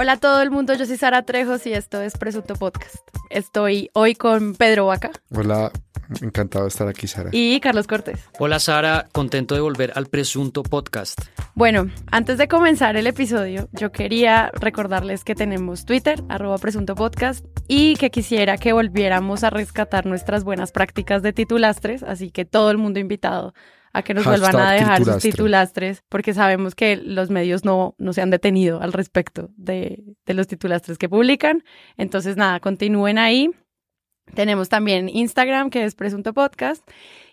Hola a todo el mundo, yo soy Sara Trejos y esto es Presunto Podcast. Estoy hoy con Pedro Vaca. Hola, encantado de estar aquí, Sara. Y Carlos Cortés. Hola Sara, contento de volver al Presunto Podcast. Bueno, antes de comenzar el episodio, yo quería recordarles que tenemos Twitter, arroba Presunto Podcast, y que quisiera que volviéramos a rescatar nuestras buenas prácticas de titulastres, así que todo el mundo invitado a que nos vuelvan a dejar sus titulastres, porque sabemos que los medios no, no se han detenido al respecto de, de los titulastres que publican. Entonces, nada, continúen ahí. Tenemos también Instagram, que es Presunto Podcast,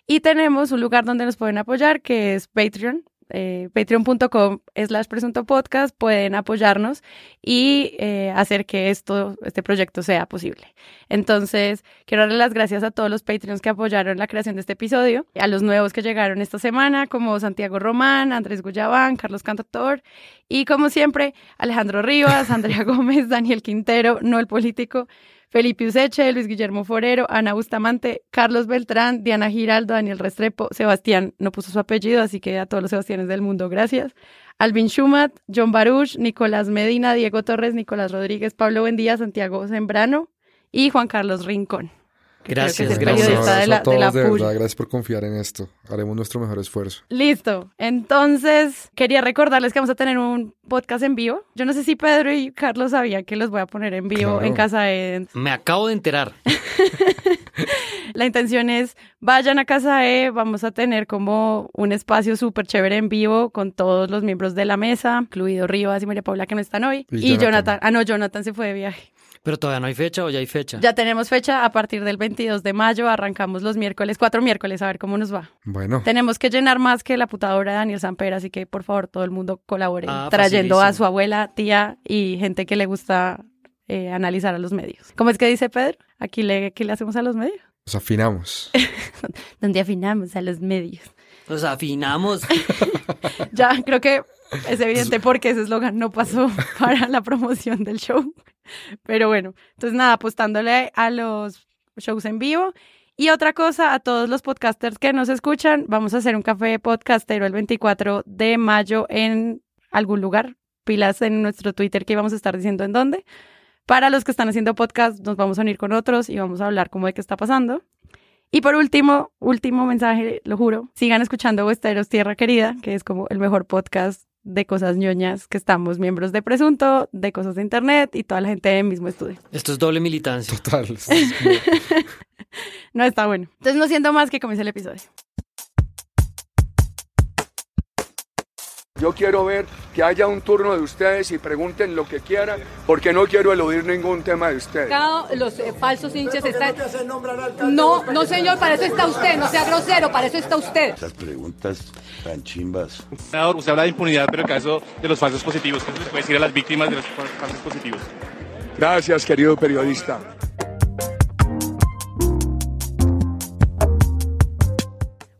y tenemos un lugar donde nos pueden apoyar, que es Patreon, eh, patreon.com slash presunto podcast pueden apoyarnos y eh, hacer que esto, este proyecto sea posible. Entonces, quiero darle las gracias a todos los Patreons que apoyaron la creación de este episodio, a los nuevos que llegaron esta semana, como Santiago Román, Andrés Guyabán, Carlos Cantator y como siempre, Alejandro Rivas, Andrea Gómez, Daniel Quintero, no el político, Felipe Useche, Luis Guillermo Forero, Ana Bustamante, Carlos Beltrán, Diana Giraldo, Daniel Restrepo, Sebastián no puso su apellido, así que a todos los Sebastianes del mundo, gracias. Alvin Schumat, John Baruch, Nicolás Medina, Diego Torres, Nicolás Rodríguez, Pablo Buendía, Santiago Sembrano y Juan Carlos Rincón. Gracias, gracias. De la, de, verdad, gracias por confiar en esto. Haremos nuestro mejor esfuerzo. Listo. Entonces, quería recordarles que vamos a tener un podcast en vivo. Yo no sé si Pedro y Carlos sabían que los voy a poner en vivo en casa de... Me acabo de enterar. la intención es, vayan a casa E, vamos a tener como un espacio súper chévere en vivo con todos los miembros de la mesa, incluido Rivas y María Paula que no están hoy. Y, y Jonathan. Ah, no, Jonathan se fue de viaje. Pero todavía no hay fecha o ya hay fecha. Ya tenemos fecha a partir del 22 de mayo. Arrancamos los miércoles, cuatro miércoles, a ver cómo nos va. Bueno. Tenemos que llenar más que la putadora de Daniel Samper, así que por favor todo el mundo colabore ah, trayendo a su abuela, tía y gente que le gusta eh, analizar a los medios. ¿Cómo es que dice Pedro? Aquí le, ¿qué le hacemos a los medios? Nos afinamos. ¿Dónde afinamos a los medios? Nos afinamos. ya, creo que es evidente porque ese eslogan no pasó para la promoción del show. Pero bueno, entonces nada, apostándole a los shows en vivo. Y otra cosa, a todos los podcasters que nos escuchan, vamos a hacer un café podcastero el 24 de mayo en algún lugar. Pilas en nuestro Twitter que vamos a estar diciendo en dónde. Para los que están haciendo podcast, nos vamos a unir con otros y vamos a hablar cómo de qué está pasando. Y por último, último mensaje, lo juro, sigan escuchando Westeros Tierra Querida, que es como el mejor podcast de cosas ñoñas que estamos miembros de Presunto, de cosas de Internet y toda la gente del mismo estudio. Esto es doble militancia. Total. no está bueno. Entonces no siento más que comience el episodio. Yo quiero ver que haya un turno de ustedes y pregunten lo que quieran, porque no quiero eludir ningún tema de ustedes. Los eh, falsos hinchas están... No, no señor, para eso está usted, no sea grosero, para eso está usted. Esas preguntas tan chimbas. Usted habla de impunidad, pero el caso de los falsos positivos, ¿qué se les puede decir a las víctimas de los falsos positivos? Gracias, querido periodista.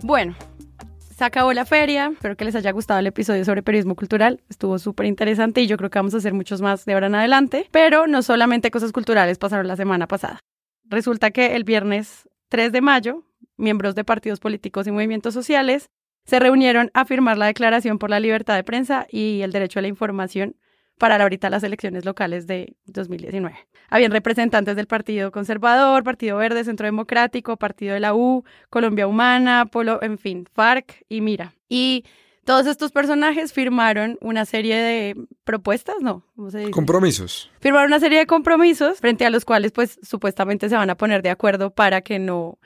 Bueno, se acabó la feria. Espero que les haya gustado el episodio sobre periodismo cultural. Estuvo súper interesante y yo creo que vamos a hacer muchos más de ahora en adelante. Pero no solamente cosas culturales pasaron la semana pasada. Resulta que el viernes 3 de mayo, miembros de partidos políticos y movimientos sociales se reunieron a firmar la Declaración por la Libertad de Prensa y el Derecho a la Información para ahorita las elecciones locales de 2019. Habían representantes del Partido Conservador, Partido Verde, Centro Democrático, Partido de la U, Colombia Humana, Polo, en fin, FARC y Mira. Y todos estos personajes firmaron una serie de propuestas, ¿no? ¿Cómo se dice? Compromisos. Firmaron una serie de compromisos frente a los cuales, pues, supuestamente se van a poner de acuerdo para que no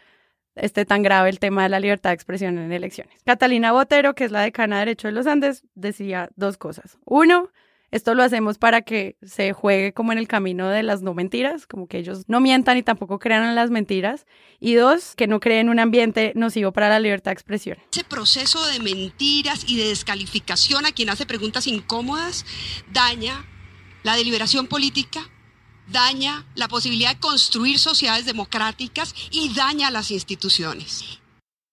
esté tan grave el tema de la libertad de expresión en elecciones. Catalina Botero, que es la decana de Derecho de los Andes, decía dos cosas. Uno, esto lo hacemos para que se juegue como en el camino de las no mentiras, como que ellos no mientan y tampoco crean en las mentiras. Y dos, que no creen un ambiente nocivo para la libertad de expresión. Ese proceso de mentiras y de descalificación a quien hace preguntas incómodas daña la deliberación política, daña la posibilidad de construir sociedades democráticas y daña las instituciones.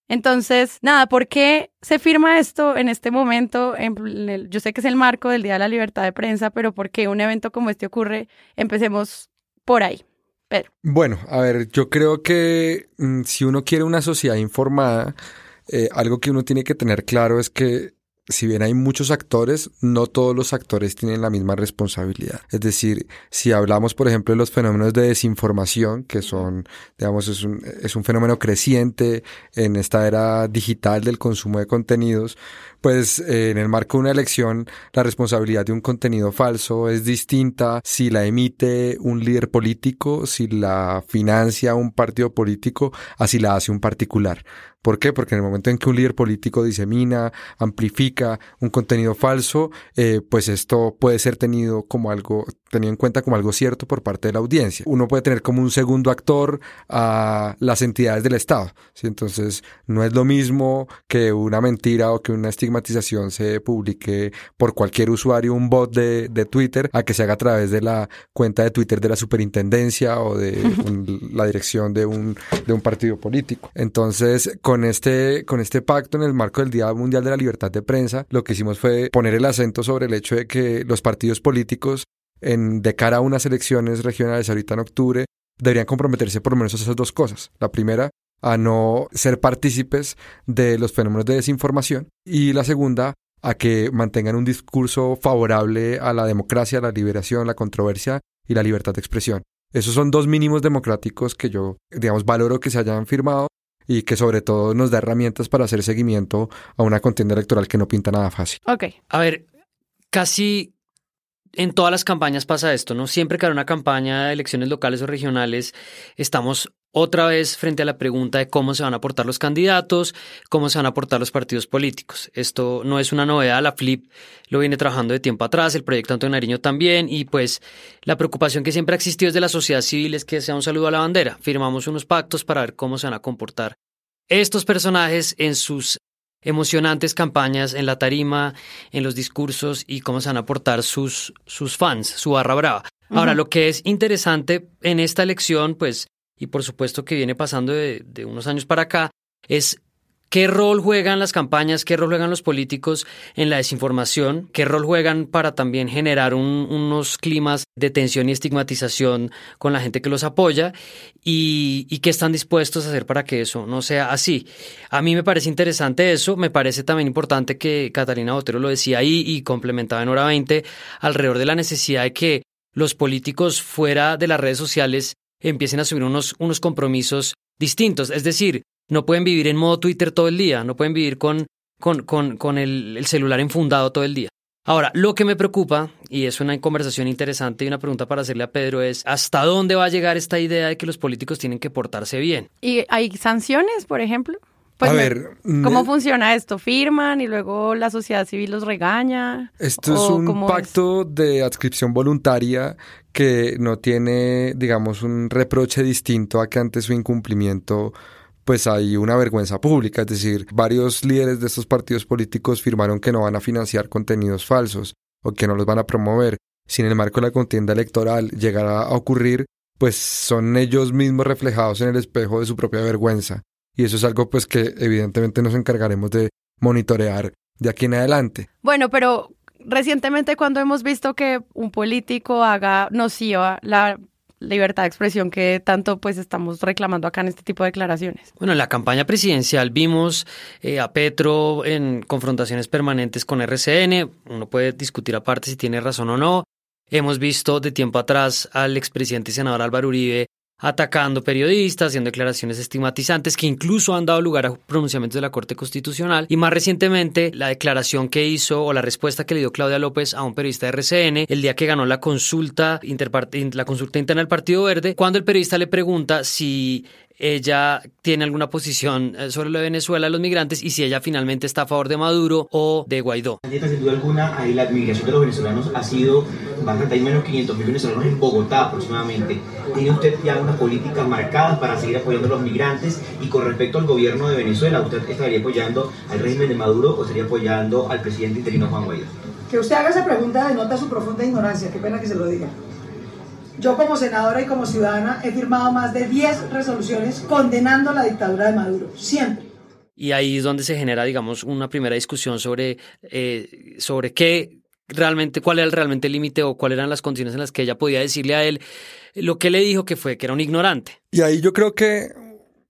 Entonces, nada, ¿por qué se firma esto en este momento? yo sé que es el marco del Día de la Libertad de Prensa, pero ¿por qué un evento como este ocurre? Empecemos por ahí. Bueno, a ver, yo creo que mm, si uno quiere una sociedad informada, eh, algo que uno tiene que tener claro es que si bien hay muchos actores, no todos los actores tienen la misma responsabilidad. Es decir, si hablamos, por ejemplo, de los fenómenos de desinformación, que son, digamos, es un, es un fenómeno creciente en esta era digital del consumo de contenidos, pues eh, en el marco de una elección la responsabilidad de un contenido falso es distinta si la emite un líder político, si la financia un partido político, así la hace un particular. ¿Por qué? Porque en el momento en que un líder político disemina, amplifica un contenido falso, eh, pues esto puede ser tenido como algo, tenido en cuenta como algo cierto por parte de la audiencia. Uno puede tener como un segundo actor a las entidades del Estado. ¿sí? Entonces, no es lo mismo que una mentira o que una estigmatización se publique por cualquier usuario, un bot de, de Twitter, a que se haga a través de la cuenta de Twitter de la superintendencia o de la dirección de un, de un partido político. Entonces, con este, con este pacto en el marco del Día Mundial de la Libertad de Prensa, lo que hicimos fue poner el acento sobre el hecho de que los partidos políticos, en, de cara a unas elecciones regionales ahorita en octubre, deberían comprometerse por lo menos a esas dos cosas. La primera, a no ser partícipes de los fenómenos de desinformación y la segunda, a que mantengan un discurso favorable a la democracia, la liberación, la controversia y la libertad de expresión. Esos son dos mínimos democráticos que yo, digamos, valoro que se hayan firmado y que sobre todo nos da herramientas para hacer seguimiento a una contienda electoral que no pinta nada fácil. Ok. A ver, casi en todas las campañas pasa esto, ¿no? Siempre que hay una campaña de elecciones locales o regionales, estamos otra vez frente a la pregunta de cómo se van a aportar los candidatos, cómo se van a aportar los partidos políticos. Esto no es una novedad, la FLIP lo viene trabajando de tiempo atrás, el proyecto Antonio Nariño también, y pues la preocupación que siempre ha existido desde la sociedad civil es que sea un saludo a la bandera. Firmamos unos pactos para ver cómo se van a comportar estos personajes en sus emocionantes campañas en la tarima, en los discursos y cómo se van a aportar sus, sus fans, su barra brava. Ahora, lo que es interesante en esta elección, pues y por supuesto que viene pasando de, unos años para acá, es ¿Qué rol juegan las campañas, qué rol juegan los políticos en la desinformación? ¿Qué rol juegan para también generar unos climas de tensión y estigmatización con la gente que los apoya? Y, ¿Y, qué están dispuestos a hacer para que eso no sea así? A mí me parece interesante eso, me parece también importante que Catalina Botero lo decía ahí y complementaba en hora 20 alrededor de la necesidad de que los políticos fuera de las redes sociales empiecen a asumir unos, unos compromisos distintos. Es decir, no pueden vivir en modo Twitter todo el día, no pueden vivir con, con, con, con el, el, celular enfundado todo el día. Ahora, lo que me preocupa, y es una conversación interesante y una pregunta para hacerle a Pedro, es ¿hasta dónde va a llegar esta idea de que los políticos tienen que portarse bien? ¿Y hay sanciones, por ejemplo? Pues a ver, ¿cómo funciona esto? ¿Firman y luego la sociedad civil los regaña? Esto es un pacto de adscripción voluntaria que no tiene, digamos, un reproche distinto a que ante su incumplimiento pues hay una vergüenza pública, es decir, varios líderes de estos partidos políticos firmaron que no van a financiar contenidos falsos o que no los van a promover. Si en el marco de la contienda electoral llegara a ocurrir, pues son ellos mismos reflejados en el espejo de su propia vergüenza y eso es algo pues que evidentemente nos encargaremos de monitorear de aquí en adelante. Bueno, pero recientemente cuando hemos visto que un político haga nociva la libertad de expresión que tanto pues estamos reclamando acá en este tipo de declaraciones. Bueno, en la campaña presidencial vimos eh, a Petro en confrontaciones permanentes con RCN, uno puede discutir aparte si tiene razón o no. Hemos visto de tiempo atrás al expresidente y senador Álvaro Uribe atacando periodistas, haciendo declaraciones estigmatizantes que incluso han dado lugar a pronunciamientos de la Corte Constitucional. Y más recientemente la declaración que hizo o la respuesta que le dio Claudia López a un periodista de RCN el día que ganó la consulta, la consulta interna del Partido Verde, cuando el periodista le pregunta si ella tiene alguna posición eh, sobre lo de Venezuela, los migrantes, y si ella finalmente está a favor de Maduro o de Guaidó. Sin duda alguna, ahí la migración de los venezolanos ha sido bastante, hay menos 500 mil venezolanos en Bogotá aproximadamente. ¿Tiene usted ya una política marcada para seguir apoyando a los migrantes? Y con respecto al gobierno de Venezuela, ¿usted estaría apoyando al régimen de Maduro o estaría apoyando al presidente interino Juan Guaidó? Que usted haga esa pregunta denota su profunda ignorancia, qué pena que se lo diga. Yo como senadora y como ciudadana he firmado más de 10 resoluciones condenando la dictadura de Maduro, siempre. Y ahí es donde se genera, digamos, una primera discusión sobre, eh, sobre qué realmente, cuál era realmente el límite o cuáles eran las condiciones en las que ella podía decirle a él lo que le dijo que fue que era un ignorante. Y ahí yo creo que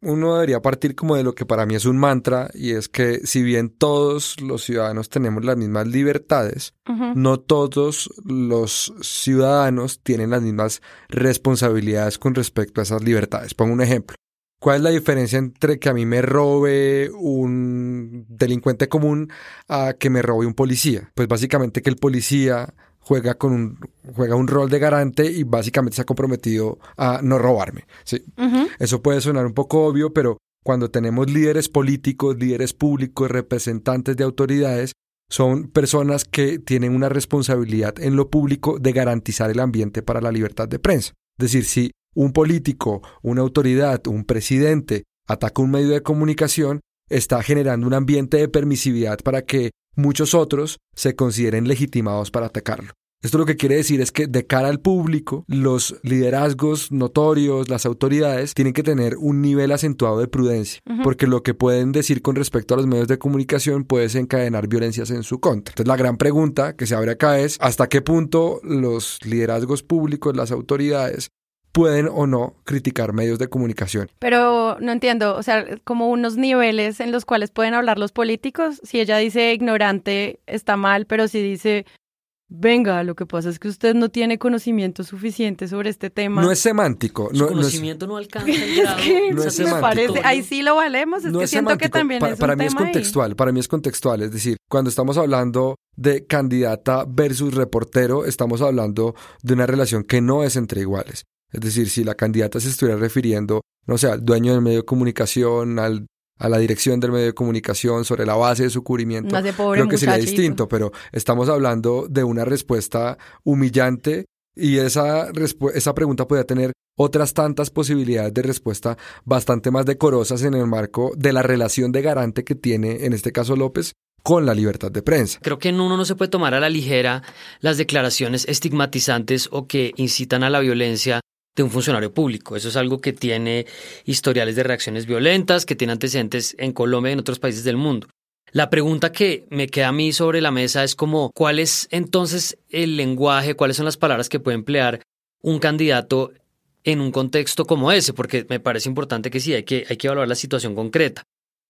uno debería partir como de lo que para mí es un mantra y es que si bien todos los ciudadanos tenemos las mismas libertades, no todos los ciudadanos tienen las mismas responsabilidades con respecto a esas libertades. Pongo un ejemplo. ¿Cuál es la diferencia entre que a mí me robe un delincuente común a que me robe un policía? Pues básicamente que el policía juega con un juega un rol de garante y básicamente se ha comprometido a no robarme. Sí. Eso puede sonar un poco obvio, pero cuando tenemos líderes políticos, líderes públicos, representantes de autoridades, son personas que tienen una responsabilidad en lo público de garantizar el ambiente para la libertad de prensa. Es decir, si un político, una autoridad, un presidente ataca un medio de comunicación, está generando un ambiente de permisividad para que muchos otros se consideren legitimados para atacarlo. Esto lo que quiere decir es que de cara al público, los liderazgos notorios, las autoridades, tienen que tener un nivel acentuado de prudencia, porque lo que pueden decir con respecto a los medios de comunicación puede desencadenar violencias en su contra. Entonces la gran pregunta que se abre acá es hasta qué punto los liderazgos públicos, las autoridades, pueden o no criticar medios de comunicación. Pero no entiendo, o sea, como unos niveles en los cuales pueden hablar los políticos. Si ella dice ignorante, está mal, pero si dice Venga, lo que pasa es que usted no tiene conocimiento suficiente sobre este tema. No es semántico. Su conocimiento no, alcanza el grado. es que no es semántico. Parece, ahí sí lo valemos. Es que siento que también para, es para un mí tema es contextual. Para mí es contextual. Es decir, cuando estamos hablando de candidata versus reportero, estamos hablando de una relación que no es entre iguales. Es decir, si la candidata se estuviera refiriendo, no sé, al dueño del medio de comunicación, al a la dirección del medio de comunicación sobre la base de su cubrimiento, creo que sería distinto, pero estamos hablando de una respuesta humillante y esa, esa pregunta podría tener otras tantas posibilidades de respuesta bastante más decorosas en el marco de la relación de garante que tiene, en este caso López, con la libertad de prensa. Creo que en uno no se puede tomar a la ligera las declaraciones estigmatizantes o que incitan a la violencia de un funcionario público. Eso es algo que tiene historiales de reacciones violentas, que tiene antecedentes en Colombia y en otros países del mundo. La pregunta que me queda a mí sobre la mesa es como, ¿cuál es entonces el lenguaje, cuáles son las palabras que puede emplear un candidato en un contexto como ese? Porque me parece importante que sí, hay que, hay que evaluar la situación concreta.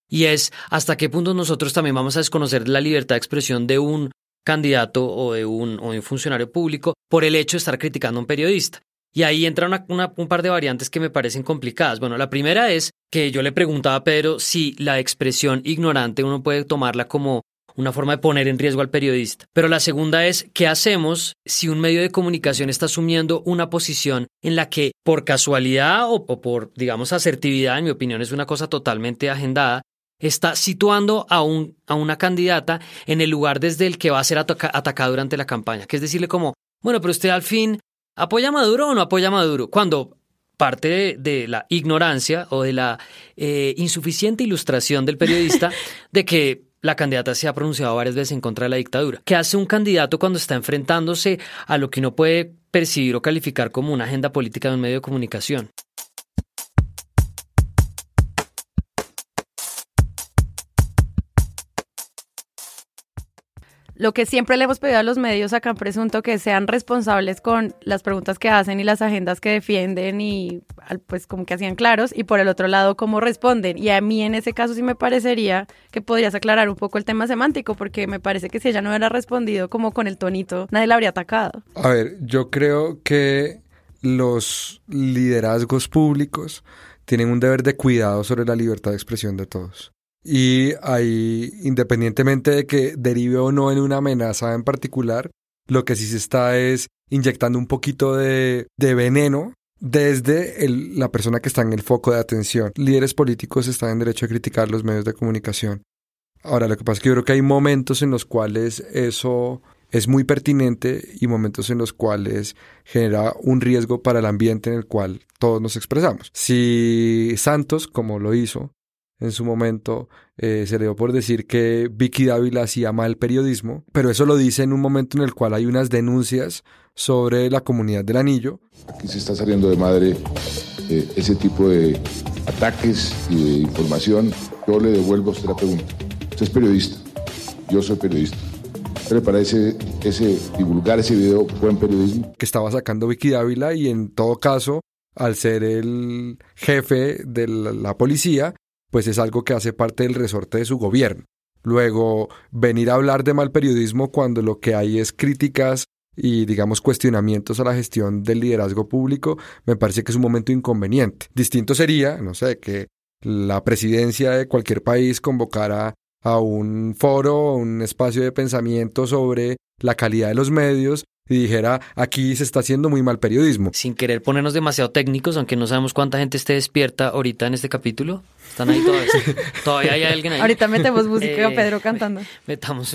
Y es hasta qué punto nosotros también vamos a desconocer la libertad de expresión de un candidato o de un, o de un funcionario público por el hecho de estar criticando a un periodista. Y ahí entra un par de variantes que me parecen complicadas. Bueno, la primera es que yo le preguntaba a Pedro si la expresión ignorante uno puede tomarla como una forma de poner en riesgo al periodista. Pero la segunda es, ¿qué hacemos si un medio de comunicación está asumiendo una posición en la que por casualidad o, por, digamos, asertividad, en mi opinión es una cosa totalmente agendada, está situando a una candidata en el lugar desde el que va a ser atacada durante la campaña? Que es decirle como, bueno, pero usted al fin ¿Apoya a Maduro o no apoya a Maduro? Cuando parte de, la ignorancia o de la eh, insuficiente ilustración del periodista de que la candidata se ha pronunciado varias veces en contra de la dictadura. ¿Qué hace un candidato cuando está enfrentándose a lo que no puede percibir o calificar como una agenda política de un medio de comunicación? Lo que siempre le hemos pedido a los medios acá en Presunto que sean responsables con las preguntas que hacen y las agendas que defienden y pues como que hacían claros y por el otro lado cómo responden. Y a mí en ese caso sí me parecería que podrías aclarar un poco el tema semántico porque me parece que si ella no hubiera respondido como con el tonito, nadie la habría atacado. A ver, yo creo que los liderazgos públicos tienen un deber de cuidado sobre la libertad de expresión de todos. Y ahí, independientemente de que derive o no en una amenaza en particular, lo que sí se está es inyectando un poquito de, veneno desde la persona que está en el foco de atención. Líderes políticos están en derecho a criticar los medios de comunicación. Ahora, lo que pasa es que yo creo que hay momentos en los cuales eso es muy pertinente y momentos en los cuales genera un riesgo para el ambiente en el cual todos nos expresamos. Si Santos, como lo hizo, en su momento eh, se le dio por decir que Vicky Dávila hacía mal periodismo, pero eso lo dice en un momento en el cual hay unas denuncias sobre la comunidad del anillo. Aquí se está saliendo de madre eh, ese tipo de ataques y de información. Yo le devuelvo a usted la pregunta. Usted es periodista, yo soy periodista. ¿Qué le parece ese divulgar ese video buen periodismo? Que estaba sacando Vicky Dávila y en todo caso al ser el jefe de la policía, pues es algo que hace parte del resorte de su gobierno. Luego, venir a hablar de mal periodismo cuando lo que hay es críticas y, digamos, cuestionamientos a la gestión del liderazgo público, me parece que es un momento inconveniente. Distinto sería, no sé, que la presidencia de cualquier país convocara a un foro, un espacio de pensamiento sobre la calidad de los medios y dijera, aquí se está haciendo muy mal periodismo. Sin querer ponernos demasiado técnicos, aunque no sabemos cuánta gente esté despierta ahorita en este capítulo. Están ahí todavía. todavía hay alguien ahí. Ahorita metemos música eh, Pedro cantando. Metamos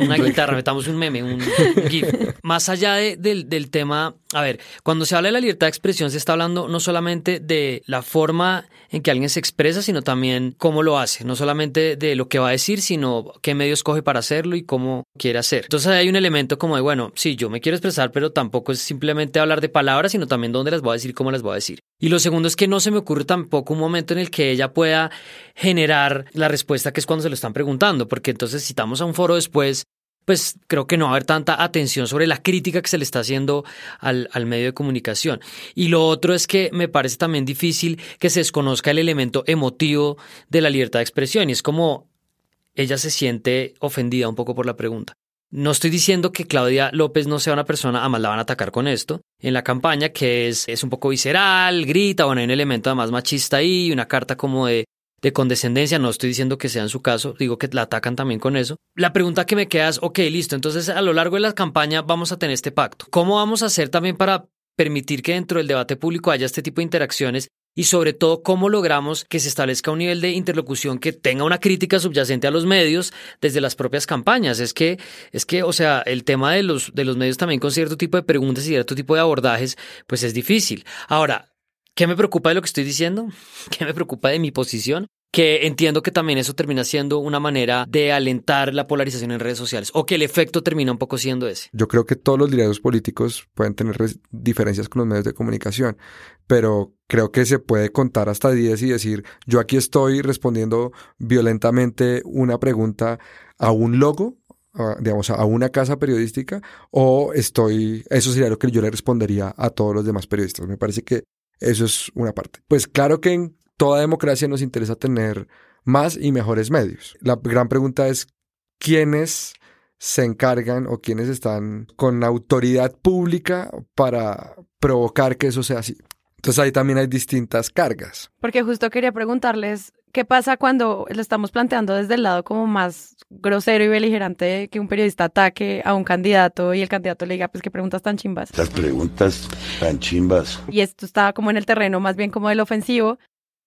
una guitarra, metamos un meme, un, GIF. Más allá del, del tema, a ver, cuando se habla de la libertad de expresión, se está hablando no solamente de la forma en que alguien se expresa, sino también cómo lo hace. No solamente de lo que va a decir, sino qué medios coge para hacerlo y cómo quiere hacer. Entonces hay un elemento como de, bueno, sí, yo me quiero expresar, pero tampoco es simplemente hablar de palabras, sino también dónde las voy a decir cómo las voy a decir. Y lo segundo es que no se me ocurre tampoco un momento en el que ella pueda generar la respuesta que es cuando se lo están preguntando, porque entonces si estamos a un foro después, pues creo que no va a haber tanta atención sobre la crítica que se le está haciendo al, al, medio de comunicación. Y lo otro es que me parece también difícil que se desconozca el elemento emotivo de la libertad de expresión. Y es como ella se siente ofendida un poco por la pregunta. No estoy diciendo que Claudia López no sea una persona, además la van a atacar con esto, en la campaña, que es, es un poco visceral, grita, bueno, hay un elemento además machista ahí, una carta como de, de condescendencia, no estoy diciendo que sea en su caso, digo que la atacan también con eso. La pregunta que me queda es, ok, listo, entonces a lo largo de la campaña vamos a tener este pacto. ¿Cómo vamos a hacer también para permitir que dentro del debate público haya este tipo de interacciones y sobre todo cómo logramos que se establezca un nivel de interlocución que tenga una crítica subyacente a los medios desde las propias campañas. Es que, es que, o sea, el tema de los, de los medios también con cierto tipo de preguntas y cierto tipo de abordajes, pues es difícil. Ahora, ¿qué me preocupa de lo que estoy diciendo? ¿Qué me preocupa de mi posición? Que entiendo que también eso termina siendo una manera de alentar la polarización en redes sociales o que el efecto termina un poco siendo ese. Yo creo que todos los liderazgos políticos pueden tener diferencias con los medios de comunicación, pero creo que se puede contar hasta 10 y decir, yo aquí estoy respondiendo violentamente una pregunta a un logo digamos, a una casa periodística o estoy, eso sería lo que yo le respondería a todos los demás periodistas. Me parece que eso es una parte. Pues claro que en toda democracia nos interesa tener más y mejores medios. La gran pregunta es, ¿quiénes se encargan o quiénes están con autoridad pública para provocar que eso sea así? Entonces ahí también hay distintas cargas. Porque justo quería preguntarles, ¿qué pasa cuando lo estamos planteando desde el lado como más grosero y beligerante que un periodista ataque a un candidato y el candidato le diga, pues qué preguntas tan chimbas? Las preguntas tan chimbas. Y esto está como en el terreno más bien como del ofensivo,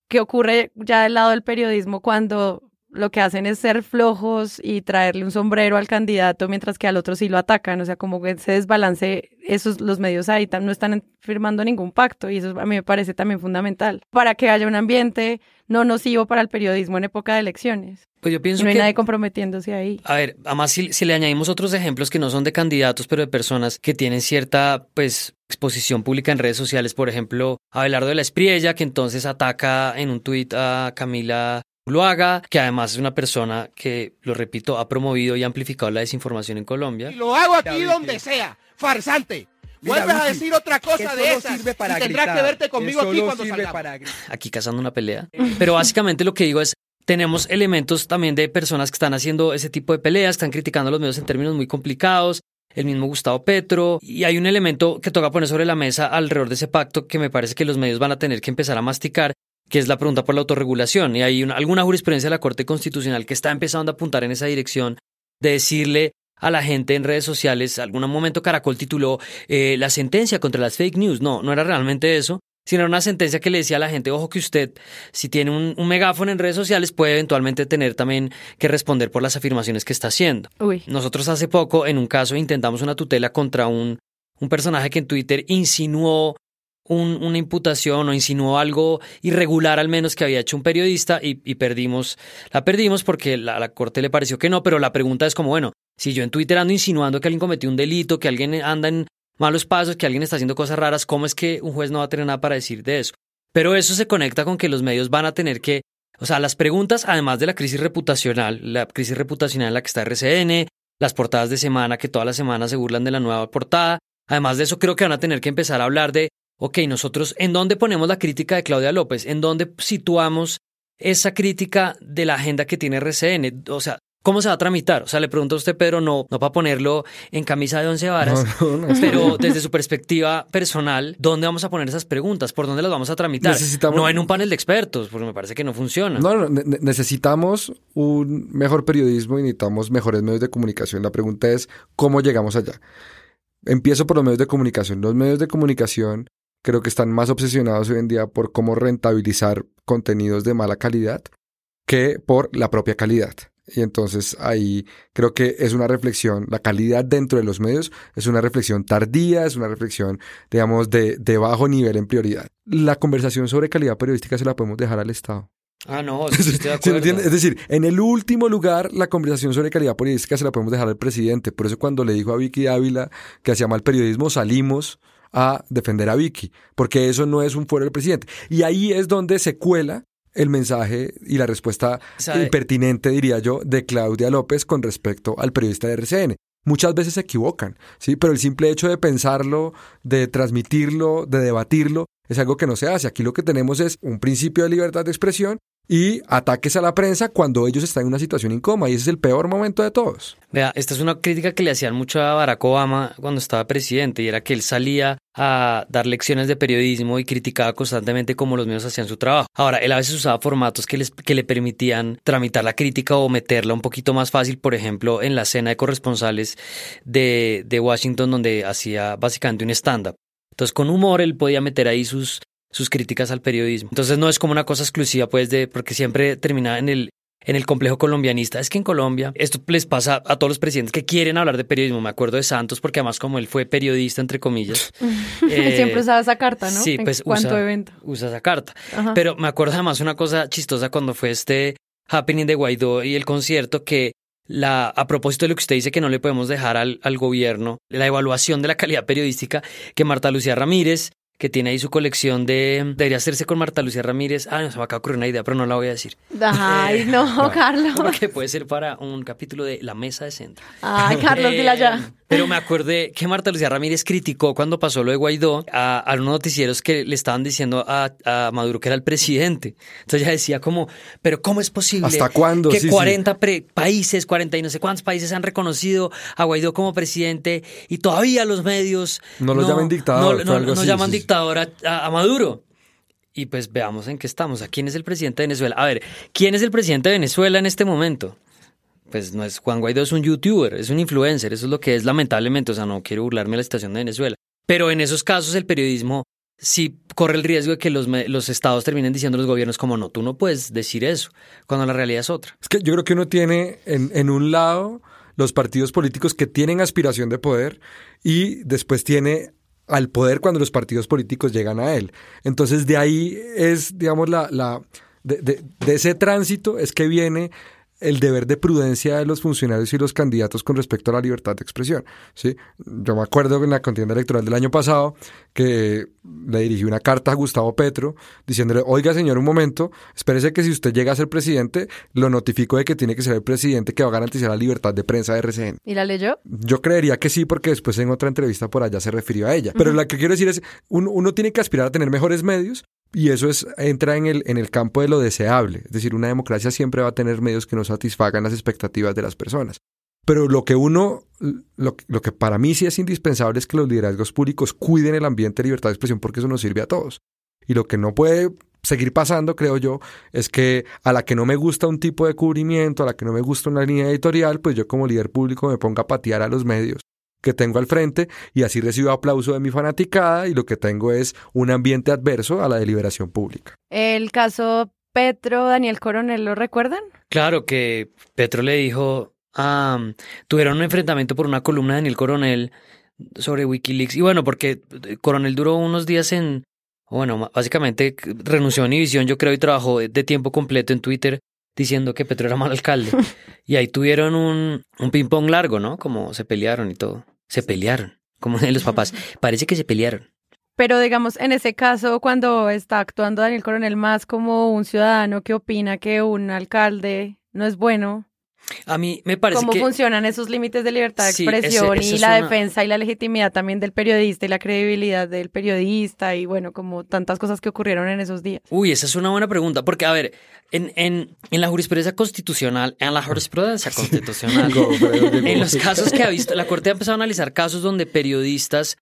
¿Qué ocurre ya del lado del periodismo cuando lo que hacen es ser flojos y traerle un sombrero al candidato mientras que al otro sí lo atacan, o sea, como que se desbalance, esos los medios ahí no están firmando ningún pacto y eso a mí me parece también fundamental para que haya un ambiente no nocivo para el periodismo en época de elecciones. Pues yo pienso no hay que, nadie comprometiéndose ahí. A ver, además si, si, le añadimos otros ejemplos que no son de candidatos, pero de personas que tienen cierta, pues, exposición pública en redes sociales, por ejemplo, Abelardo de la Espriella, que entonces ataca en un tuit a Camila Luaga, que además es una persona que, lo repito, ha promovido y amplificado la desinformación en Colombia. Y lo hago aquí donde sea, farsante. Vuelves a decir otra cosa de esas y tendrás que verte conmigo aquí cuando salgamos. Aquí cazando una pelea. Pero básicamente lo que digo es, tenemos elementos también de personas que están haciendo ese tipo de peleas, están criticando a los medios en términos muy complicados, el mismo Gustavo Petro, y hay un elemento que toca poner sobre la mesa alrededor de ese pacto que me parece que los medios van a tener que empezar a masticar, que es la pregunta por la autorregulación. Y hay alguna jurisprudencia de la Corte Constitucional que está empezando a apuntar en esa dirección de decirle a la gente en redes sociales, algún momento Caracol tituló eh, la sentencia contra las fake news. No, no era realmente eso, sino era una sentencia que le decía a la gente, ojo que usted, si tiene un, megáfono en redes sociales, puede eventualmente tener también que responder por las afirmaciones que está haciendo. Nosotros hace poco, en un caso, intentamos una tutela contra un, un personaje que en Twitter insinuó una imputación o insinuó algo irregular al menos que había hecho un periodista y, perdimos, la perdimos porque la, la, corte le pareció que no, pero la pregunta es como, bueno, si yo en Twitter ando insinuando que alguien cometió un delito, que alguien anda en malos pasos, que alguien está haciendo cosas raras, ¿cómo es que un juez no va a tener nada para decir de eso? Pero eso se conecta con que los medios van a tener que, o sea, las preguntas, además de la crisis reputacional, la crisis reputacional en la que está RCN, las portadas de semana que todas las semanas se burlan de la nueva portada, además de eso creo que van a tener que empezar a hablar de ok, nosotros, ¿en dónde ponemos la crítica de Claudia López? ¿En dónde situamos esa crítica de la agenda que tiene RCN? O sea, ¿Cómo se va a tramitar? O sea, le pregunto a usted, Pedro, no, no para ponerlo en camisa de once varas, pero desde su perspectiva personal, ¿dónde vamos a poner esas preguntas? ¿Por dónde las vamos a tramitar? No en un panel de expertos, porque me parece que no funciona. No, no, necesitamos un mejor periodismo y necesitamos mejores medios de comunicación. La pregunta es, ¿cómo llegamos allá? Empiezo por los medios de comunicación. Los medios de comunicación creo que están más obsesionados hoy en día por cómo rentabilizar contenidos de mala calidad que por la propia calidad. Y entonces ahí creo que es una reflexión, la calidad dentro de los medios es una reflexión tardía, es una reflexión, digamos, de, de bajo nivel en prioridad. La conversación sobre calidad periodística se la podemos dejar al Estado. Ah, no, estoy de acuerdo. es decir, en el último lugar, la conversación sobre calidad periodística se la podemos dejar al presidente. Por eso cuando le dijo a Vicky Ávila que hacía mal periodismo, salimos a defender a Vicky, porque eso no es un fuero del presidente. Y ahí es donde se cuela el mensaje y la respuesta pertinente, diría yo, de Claudia López con respecto al periodista de RCN. Muchas veces se equivocan, ¿sí? Pero el simple hecho de pensarlo, de transmitirlo, de debatirlo, es algo que no se hace. Aquí lo que tenemos es un principio de libertad de expresión y ataques a la prensa cuando ellos están en una situación incómoda y ese es el peor momento de todos. Vea, esta es una crítica que le hacían mucho a Barack Obama cuando estaba presidente y era que él salía a dar lecciones de periodismo y criticaba constantemente cómo los medios hacían su trabajo. Ahora, él a veces usaba formatos que, les, que le permitían tramitar la crítica o meterla un poquito más fácil, por ejemplo, en la cena de corresponsales de, de Washington donde hacía básicamente un stand-up. Entonces, con humor, él podía meter ahí sus, sus críticas al periodismo. Entonces no es como una cosa exclusiva, pues, de, porque siempre termina en el, en el complejo colombianista. Es que en Colombia esto les pasa a todos los presidentes que quieren hablar de periodismo. Me acuerdo de Santos porque además como él fue periodista, entre comillas. eh, Siempre usaba esa carta, ¿no? Sí, pues usa, evento. usa esa carta. Pero me acuerdo además una cosa chistosa cuando fue este happening de Guaidó y el concierto que la, a propósito de lo que usted dice que no le podemos dejar al, al gobierno, la evaluación de la calidad periodística que Marta Lucía Ramírez que tiene ahí su colección de... Debería hacerse con Marta Lucía Ramírez. Ah, no, se me acaba de ocurrir una idea, pero no la voy a decir. Ay, eh, no, Carlos. Porque puede ser para un capítulo de La Mesa de Centro. Ay, Carlos, dila ya. Pero me acordé que Marta Lucía Ramírez criticó cuando pasó lo de Guaidó a, a unos noticieros que le estaban diciendo a, a, Maduro que era el presidente. Entonces ella decía como, pero ¿cómo es posible ¿Hasta cuándo? que 40 países, 40 y no sé cuántos países han reconocido a Guaidó como presidente y todavía los medios... No lo llaman dictador. No, no, no llaman dictador a, a Maduro. Y pues veamos en qué estamos. ¿A quién es el presidente de Venezuela? A ver, ¿quién es el presidente de Venezuela en este momento? Pues no es Juan Guaidó es un youtuber, es un influencer, eso es lo que es lamentablemente, o sea, no quiero burlarme de la situación de Venezuela. Pero en esos casos el periodismo sí corre el riesgo de que los, los estados terminen diciendo a los gobiernos como no, tú no puedes decir eso, cuando la realidad es otra. Es que yo creo que uno tiene en, en un lado los partidos políticos que tienen aspiración de poder y después tiene al poder cuando los partidos políticos llegan a él. Entonces de ahí es, digamos, la, la de, de, de, ese tránsito es que viene el deber de prudencia de los funcionarios y los candidatos con respecto a la libertad de expresión. ¿sí? Yo me acuerdo en la contienda electoral del año pasado que le dirigí una carta a Gustavo Petro diciéndole, oiga señor, un momento, espérese que si usted llega a ser presidente, lo notifico de que tiene que ser el presidente que va a garantizar la libertad de prensa de RCN. ¿Y la leyó? Yo creería que sí, porque después en otra entrevista por allá se refirió a ella. Pero lo que quiero decir es, uno, uno tiene que aspirar a tener mejores medios, y eso es, entra en el, en el campo de lo deseable. Es decir, una democracia siempre va a tener medios que no satisfagan las expectativas de las personas. Pero lo que uno, lo, lo, que para mí sí es indispensable es que los liderazgos públicos cuiden el ambiente de libertad de expresión porque eso nos sirve a todos. Y lo que no puede seguir pasando, creo yo, es que a la que no me gusta un tipo de cubrimiento, a la que no me gusta una línea editorial, pues yo como líder público me ponga a patear a los medios que tengo al frente y así recibo aplauso de mi fanaticada y lo que tengo es un ambiente adverso a la deliberación pública. El caso Petro, Daniel Coronel, ¿lo recuerdan? Claro que Petro le dijo, tuvieron un enfrentamiento por una columna de Daniel Coronel sobre Wikileaks y bueno, porque Coronel duró unos días en, bueno, básicamente renunció a Univision, yo creo, y trabajó de tiempo completo en Twitter diciendo que Petro era mal alcalde. y ahí tuvieron un, un ping-pong largo, ¿no? Como se pelearon y todo. Se pelearon, como dicen los papás. Parece que se pelearon. Pero digamos, en ese caso, cuando está actuando Daniel Coronel más como un ciudadano que opina que un alcalde no es bueno, A mí me parece ¿Cómo que... funcionan esos límites de libertad de Sí, expresión ese- y la una- defensa y la legitimidad también del periodista y la credibilidad del periodista y bueno, como tantas cosas que ocurrieron en esos días? Uy, esa es una buena pregunta, porque a ver, en, en, en la jurisprudencia constitucional, en la jurisprudencia constitucional, en los casos que ha visto, la Corte ha empezado a analizar casos donde periodistas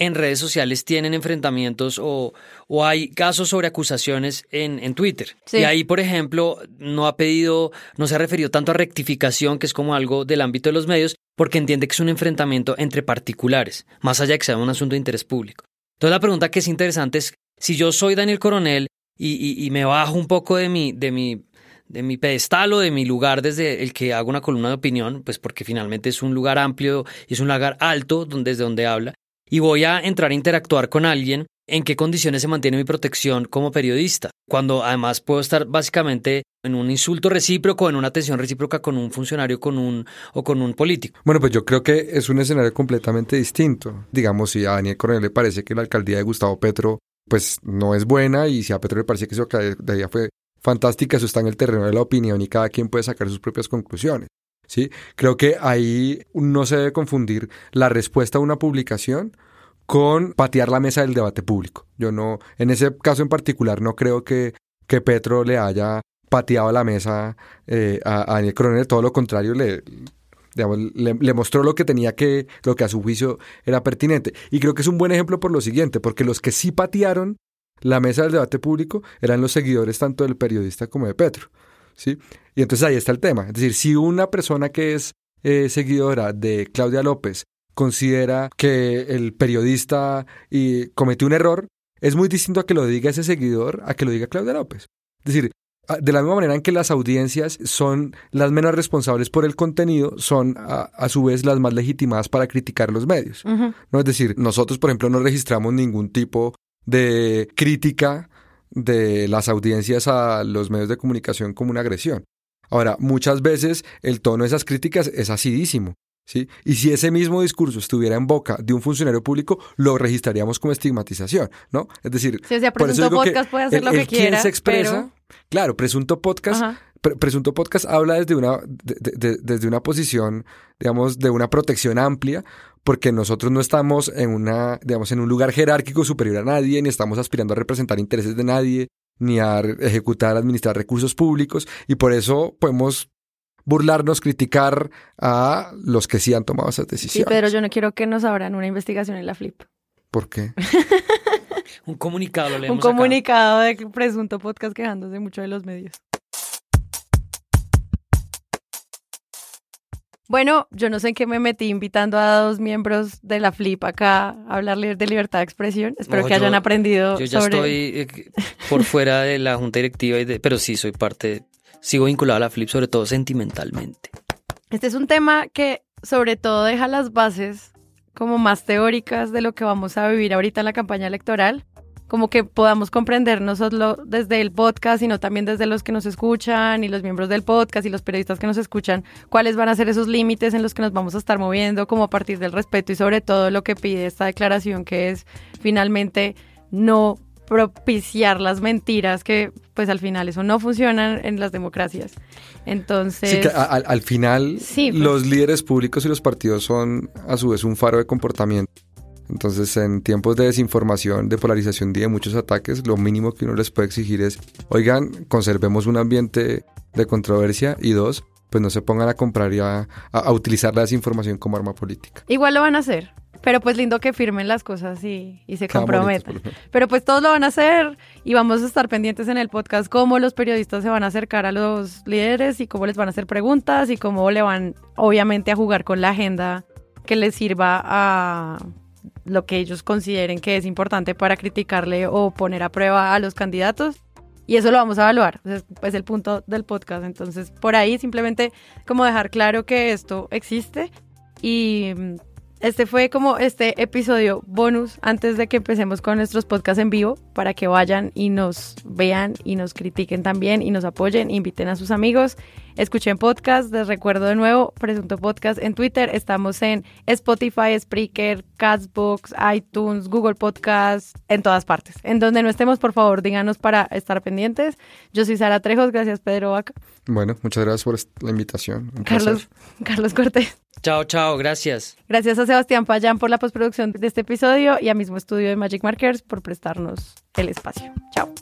en redes sociales tienen enfrentamientos o, o hay casos sobre acusaciones en, en Twitter. Sí. Y ahí, por ejemplo, no ha pedido, no se ha referido tanto a rectificación, que es como algo del ámbito de los medios, porque entiende que es un enfrentamiento entre particulares, más allá de que sea un asunto de interés público. Entonces la pregunta que es interesante es, si yo soy Daniel Coronel y, y- y me bajo un poco de mi, de mi, de mi pedestal o de mi lugar desde el que hago una columna de opinión, pues porque finalmente es un lugar amplio y es un lugar alto donde, desde donde habla, y voy a entrar a interactuar con alguien, ¿en qué condiciones se mantiene mi protección como periodista? Cuando además puedo estar básicamente en un insulto recíproco, en una tensión recíproca con un funcionario con un, o con un político. Bueno, pues yo creo que es un escenario completamente distinto. Digamos, si a Daniel Coronel le parece que la alcaldía de Gustavo Petro pues no es buena y si a Petro le parece que su alcaldía fue fantástica, eso está en el terreno de la opinión y cada quien puede sacar sus propias conclusiones. ¿Sí? Creo que ahí no se debe confundir la respuesta a una publicación con patear la mesa del debate público. Yo no, en ese caso en particular, no creo que, que Petro le haya pateado la mesa eh, a, Daniel Coronel, todo lo contrario, le, digamos, le, le mostró lo que tenía que, lo que a su juicio era pertinente. Y creo que es un buen ejemplo por lo siguiente, porque los que sí patearon la mesa del debate público eran los seguidores tanto del periodista como de Petro. ¿Sí? Y entonces ahí está el tema. Es decir, si una persona que es eh, seguidora de Claudia López considera que el periodista y cometió un error, es muy distinto a que lo diga ese seguidor a que lo diga Claudia López. Es decir, a- de la misma manera en que las audiencias son las menos responsables por el contenido, son a, a su vez las más legitimadas para criticar los medios. ¿no? Es decir, nosotros, por ejemplo, no registramos ningún tipo de crítica de las audiencias a los medios de comunicación como una agresión. Ahora, muchas veces el tono de esas críticas es acidísimo. ¿sí? Y si ese mismo discurso estuviera en boca de un funcionario público, lo registraríamos como estigmatización, ¿no? Es decir, Sí, o sea, por eso Presunto digo que Podcast puede hacer el- lo que quiera, se expresa, claro, presunto podcast. Pre- Presunto Podcast habla desde una, de- de- de- desde una posición, digamos, de una protección amplia, porque nosotros no estamos en una, digamos, en un lugar jerárquico superior a nadie, ni estamos aspirando a representar intereses de nadie, ni a ejecutar, administrar recursos públicos, y por eso podemos burlarnos, criticar a los que sí han tomado esas Sí, decisiones. Pedro, yo no quiero que nos abran una investigación en la Flip. ¿Por qué? Un comunicado lo leemos Un acá. comunicado de Presunto Podcast quejándose mucho de los medios. Bueno, yo no sé en qué me metí invitando a dos miembros de la Flip acá a hablarles de libertad de expresión. Espero No, que hayan aprendido Yo ya sobre... estoy eh, por fuera de la junta directiva, y de- pero sí soy parte, sigo vinculado a la Flip, sobre todo sentimentalmente. Este es un tema que sobre todo deja las bases como más teóricas de lo que vamos a vivir ahorita en la campaña electoral, como que podamos comprender no solo desde el podcast, sino también desde los que nos escuchan y los miembros del podcast y los periodistas que nos escuchan, cuáles van a ser esos límites en los que nos vamos a estar moviendo, como a partir del respeto y sobre todo lo que pide esta declaración, que es finalmente no propiciar las mentiras que pues al final eso no funciona en las democracias. Entonces... Sí, que al final Sí, pues. los líderes públicos y los partidos son a su vez un faro de comportamiento. Entonces, en tiempos de desinformación, de polarización y de muchos ataques, lo mínimo que uno les puede exigir es, oigan, conservemos un ambiente de controversia y dos, pues no se pongan a comprar y a, utilizar la desinformación como arma política. Igual lo van a hacer, pero pues lindo que firmen las cosas y, y se comprometan. Pero pues todos lo van a hacer y vamos a estar pendientes en el podcast cómo los periodistas se van a acercar a los líderes y cómo les van a hacer preguntas y cómo le van obviamente a jugar con la agenda que les sirva a lo que ellos consideren que es importante para criticarle o poner a prueba a los candidatos. Y eso lo vamos a evaluar, es pues, el punto del podcast. Entonces, por ahí simplemente como dejar claro que esto existe y mm, este fue como este episodio bonus antes de que empecemos con nuestros podcasts en vivo para que vayan y nos vean y nos critiquen también y nos apoyen, inviten a sus amigos. Escuchen podcast. Les recuerdo de nuevo, Presunto Podcast en Twitter. Estamos en Spotify, Spreaker, Castbox, iTunes, Google Podcast, en todas partes. En donde no estemos, por favor, díganos para estar pendientes. Yo soy Sara Trejos, gracias Pedro Vaca. Bueno, muchas gracias por la invitación. Carlos, Carlos Cortés. Chao, chao, gracias. Gracias a Sebastián Payán por la postproducción de este episodio y a mismo estudio de Magic Markers por prestarnos el espacio. Chao.